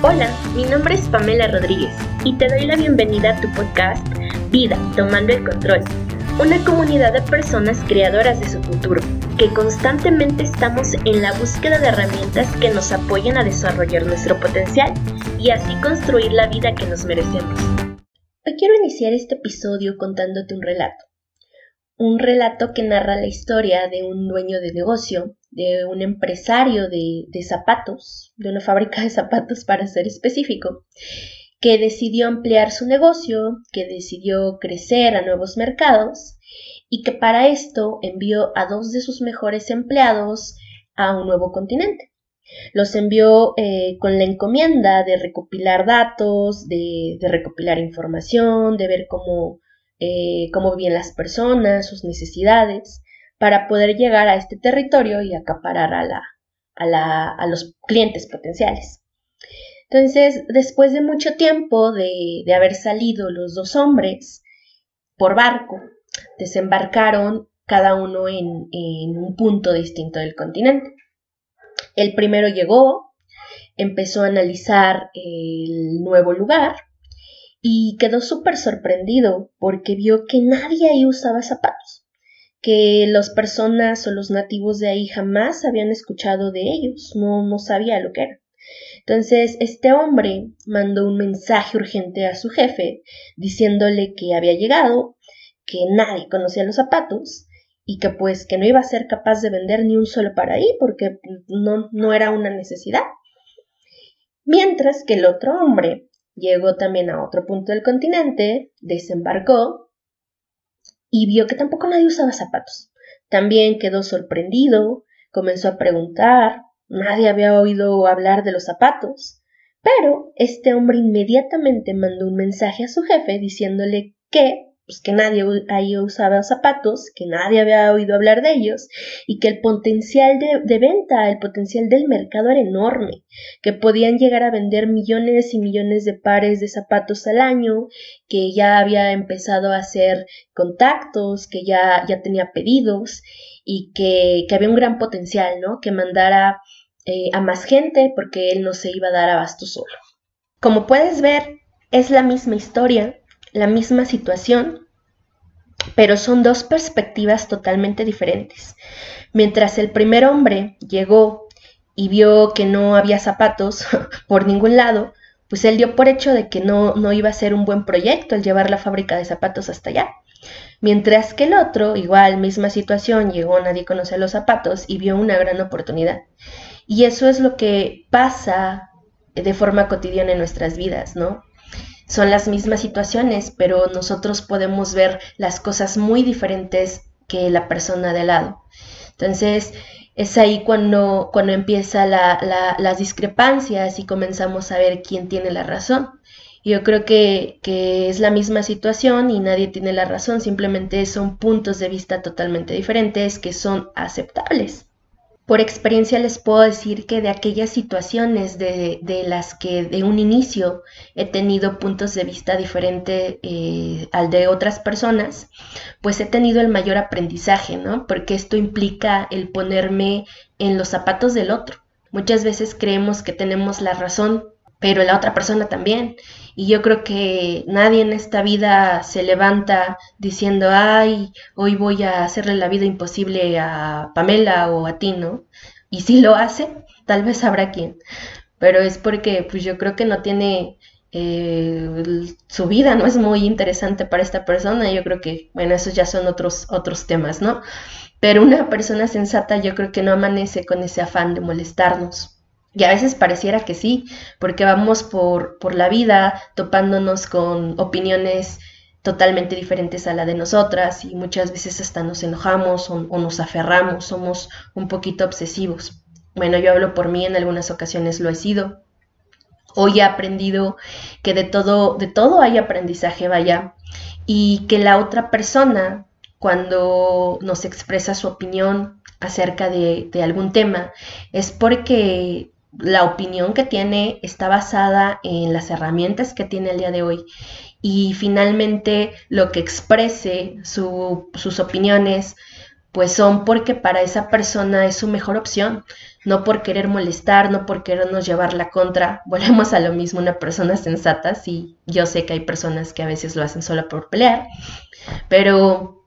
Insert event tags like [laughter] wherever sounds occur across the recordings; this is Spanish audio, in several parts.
Hola, mi nombre es Pamela Rodríguez y te doy la bienvenida a tu podcast Vida, Tomando el Control, una comunidad de personas creadoras de su futuro, que constantemente estamos en la búsqueda de herramientas que nos apoyen a desarrollar nuestro potencial y así construir la vida que nos merecemos. Hoy quiero iniciar este episodio contándote un relato. Un relato que narra la historia de un dueño de negocio de un empresario de, zapatos, de una fábrica de zapatos para ser específico, que decidió ampliar su negocio, que decidió crecer a nuevos mercados y que para esto envió a dos de sus mejores empleados a un nuevo continente. Los envió eh, con la encomienda de recopilar datos, de, recopilar información, de ver cómo, eh, cómo viven las personas, sus necesidades, para poder llegar a este territorio y acaparar a, los clientes potenciales. Entonces, después de mucho tiempo de, haber salido los dos hombres por barco, desembarcaron cada uno en un punto distinto del continente. El primero llegó, empezó a analizar el nuevo lugar y quedó súper sorprendido porque vio que nadie ahí usaba zapatos que las personas o los nativos de ahí jamás habían escuchado de ellos, no, no sabía lo que era. Entonces, este hombre mandó un mensaje urgente a su jefe diciéndole que había llegado, que nadie conocía los zapatos y que pues que no iba a ser capaz de vender ni un solo para ahí porque no, no era una necesidad. Mientras que el otro hombre llegó también a otro punto del continente, desembarcó y vio que tampoco nadie usaba zapatos. También quedó sorprendido, comenzó a preguntar, nadie había oído hablar de los zapatos. Pero este hombre inmediatamente mandó un mensaje a su jefe diciéndole que pues que nadie ahí usaba zapatos, que nadie había oído hablar de ellos y que el potencial de, venta, el potencial del mercado era enorme, que podían llegar a vender millones y millones de pares de zapatos al año, que ya había empezado a hacer contactos, que ya, ya tenía pedidos y que, que había un gran potencial, ¿no? Que mandara eh, a más gente porque él no se iba a dar abasto solo. Como puedes ver, es la misma historia, la misma situación, pero son dos perspectivas totalmente diferentes. Mientras el primer hombre llegó y vio que no había zapatos [laughs] por ningún lado, pues él dio por hecho de que no, no iba a ser un buen proyecto el llevar la fábrica de zapatos hasta allá. Mientras que el otro, igual, misma situación, llegó, nadie conoce los zapatos y vio una gran oportunidad. Y eso es lo que pasa de forma cotidiana en nuestras vidas, ¿no? Son las mismas situaciones, pero nosotros podemos ver las cosas muy diferentes que la persona de lado. Entonces, es ahí cuando, cuando empieza las discrepancias y comenzamos a ver quién tiene la razón. Yo creo que, que, es la misma situación y nadie tiene la razón, simplemente son puntos de vista totalmente diferentes que son aceptables. Por experiencia les puedo decir que de aquellas situaciones de, las que de un inicio he tenido puntos de vista diferentes eh, al de otras personas, pues he tenido el mayor aprendizaje, ¿no? Porque esto implica el ponerme en los zapatos del otro. Muchas veces creemos que tenemos la razón pero la otra persona también. Y yo creo que nadie en esta vida se levanta diciendo, ay, hoy voy a hacerle la vida imposible a Pamela o a ti, ¿no? Y si lo hace, tal vez habrá quien. Pero es porque pues yo creo que no tiene, eh, su vida no es muy interesante para esta persona. Yo creo que, bueno, esos ya son otros, otros temas, ¿no? Pero una persona sensata yo creo que no amanece con ese afán de molestarnos. Y a veces pareciera que sí, porque vamos por, por la vida topándonos con opiniones totalmente diferentes a la de nosotras y muchas veces hasta nos enojamos o, nos aferramos, somos un poquito obsesivos. Bueno, yo hablo por mí, en algunas ocasiones lo he sido. Hoy he aprendido que de todo, de todo hay aprendizaje, vaya, y que la otra persona, cuando nos expresa su opinión acerca de, de algún tema, es porque la opinión que tiene está basada en las herramientas que tiene el día de hoy y finalmente lo que exprese sus opiniones pues son porque para esa persona es su mejor opción, no por querer molestar, no por querernos llevar la contra. [laughs] Volvemos a lo mismo, una persona sensata, sí, yo sé que hay personas que a veces lo hacen solo por pelear, pero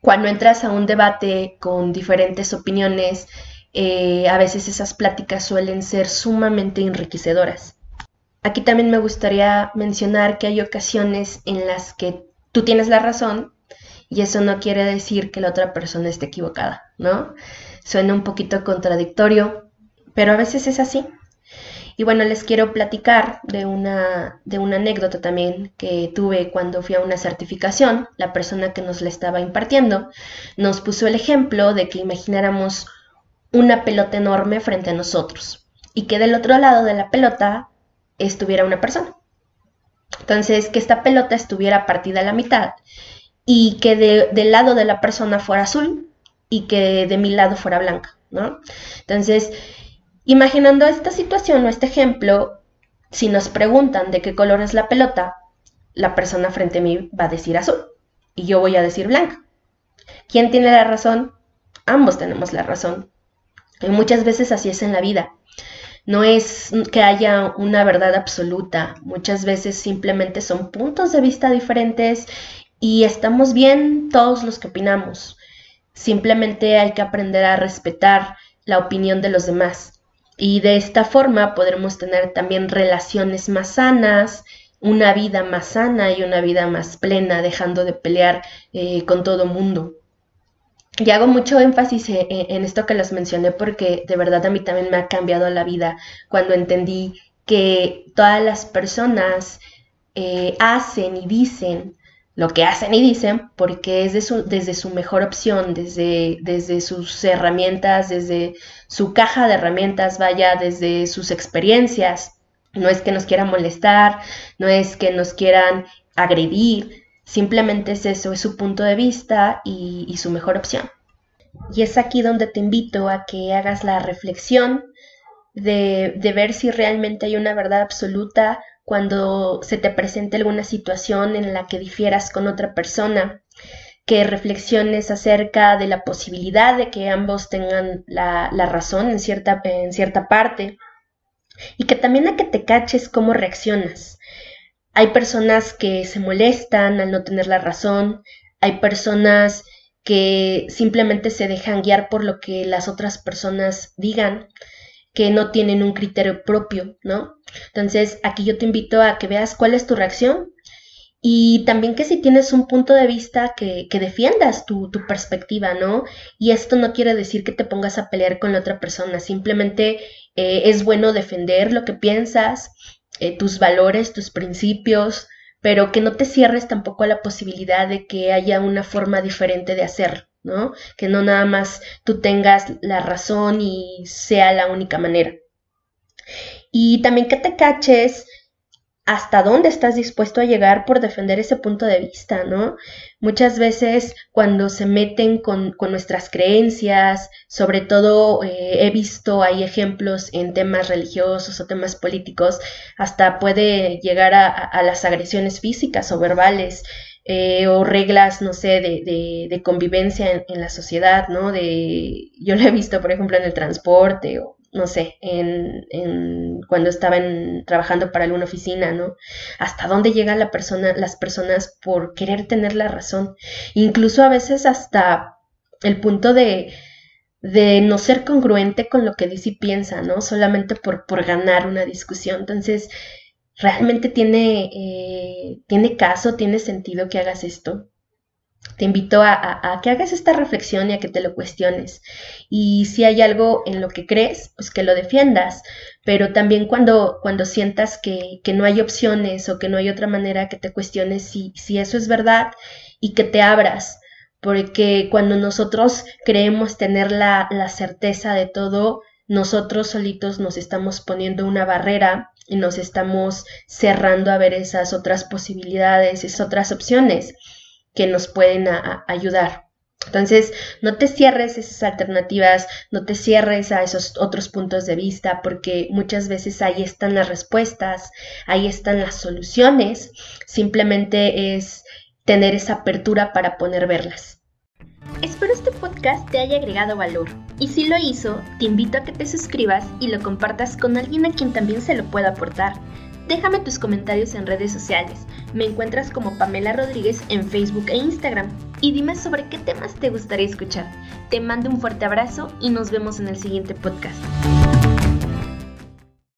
cuando entras a un debate con diferentes opiniones, eh, a veces esas pláticas suelen ser sumamente enriquecedoras. Aquí también me gustaría mencionar que hay ocasiones en las que tú tienes la razón y eso no quiere decir que la otra persona esté equivocada, ¿no? Suena un poquito contradictorio, pero a veces es así. Y bueno, les quiero platicar de una, de una anécdota también que tuve cuando fui a una certificación. La persona que nos la estaba impartiendo nos puso el ejemplo de que imagináramos una pelota enorme frente a nosotros y que del otro lado de la pelota estuviera una persona. Entonces, que esta pelota estuviera partida a la mitad y que del lado de la persona fuera azul y que de mi lado fuera blanca, ¿no? Entonces, imaginando esta situación o este ejemplo, si nos preguntan de qué color es la pelota, la persona frente a mí va a decir azul y yo voy a decir blanca. ¿Quién tiene la razón? Ambos tenemos la razón. Y muchas veces así es en la vida. No es que haya una verdad absoluta, muchas veces simplemente son puntos de vista diferentes y estamos bien todos los que opinamos. Simplemente hay que aprender a respetar la opinión de los demás. Y de esta forma podremos tener también relaciones más sanas, una vida más sana y una vida más plena, dejando de pelear eh, con todo mundo. Y hago mucho énfasis en, en, esto que les mencioné porque de verdad a mí también me ha cambiado la vida cuando entendí que todas las personas eh, hacen y dicen lo que hacen y dicen porque es desde su mejor opción, desde, desde sus herramientas, desde su caja de herramientas, vaya, desde sus experiencias. No es que nos quieran molestar, no es que nos quieran agredir, simplemente es eso, es su punto de vista y, su mejor opción. Y es aquí donde te invito a que hagas la reflexión de, de ver si realmente hay una verdad absoluta cuando se te presente alguna situación en la que difieras con otra persona, que reflexiones acerca de la posibilidad de que ambos tengan la, razón en cierta, en cierta parte y que también a que te caches cómo reaccionas. Hay personas que se molestan al no tener la razón, hay personas que simplemente se dejan guiar por lo que las otras personas digan, que no tienen un criterio propio, ¿no? Entonces, aquí yo te invito a que veas cuál es tu reacción y también que si tienes un punto de vista que, defiendas tu, perspectiva, ¿no? Y esto no quiere decir que te pongas a pelear con la otra persona, simplemente eh, es bueno defender lo que piensas, eh, tus valores, tus principios, pero que no te cierres tampoco a la posibilidad de que haya una forma diferente de hacerlo. ¿no? Que no nada más tú tengas la razón y sea la única manera. Y también que te caches hasta dónde estás dispuesto a llegar por defender ese punto de vista, ¿no? Muchas veces cuando se meten con, nuestras creencias, sobre todo eh, he visto, hay ejemplos en temas religiosos o temas políticos, hasta puede llegar a las agresiones físicas o verbales. Eh, o reglas, no sé, de, de, convivencia en, la sociedad, ¿no? De, yo lo he visto, por ejemplo, en el transporte o, no sé, en, en cuando estaba trabajando para alguna oficina, ¿no? Hasta dónde llegan la persona, las personas por querer tener la razón. Incluso a veces hasta el punto de, de no ser congruente con lo que dice y piensa, ¿no? Solamente por, por ganar una discusión. Entonces, ¿realmente tiene, eh, tiene caso, tiene sentido que hagas esto? Te invito a, que hagas esta reflexión y a que te lo cuestiones. Y si hay algo en lo que crees, pues que lo defiendas. Pero también cuando, cuando sientas que, no hay opciones o que no hay otra manera que te cuestiones si, si eso es verdad y que te abras. Porque cuando nosotros creemos tener la, la certeza de todo, nosotros solitos nos estamos poniendo una barrera y nos estamos cerrando a ver esas otras posibilidades, esas otras opciones que nos pueden ayudar. Entonces, no te cierres esas alternativas, no te cierres a esos otros puntos de vista, porque muchas veces ahí están las respuestas, ahí están las soluciones, simplemente es tener esa apertura para poder verlas. Espero este podcast te haya agregado valor y si lo hizo, te invito a que te suscribas y lo compartas con alguien a quien también se lo pueda aportar. Déjame tus comentarios en redes sociales. Me encuentras como Pamela Rodríguez en Facebook e Instagram. Y dime sobre qué temas te gustaría escuchar. Te mando un fuerte abrazo y nos vemos en el siguiente podcast.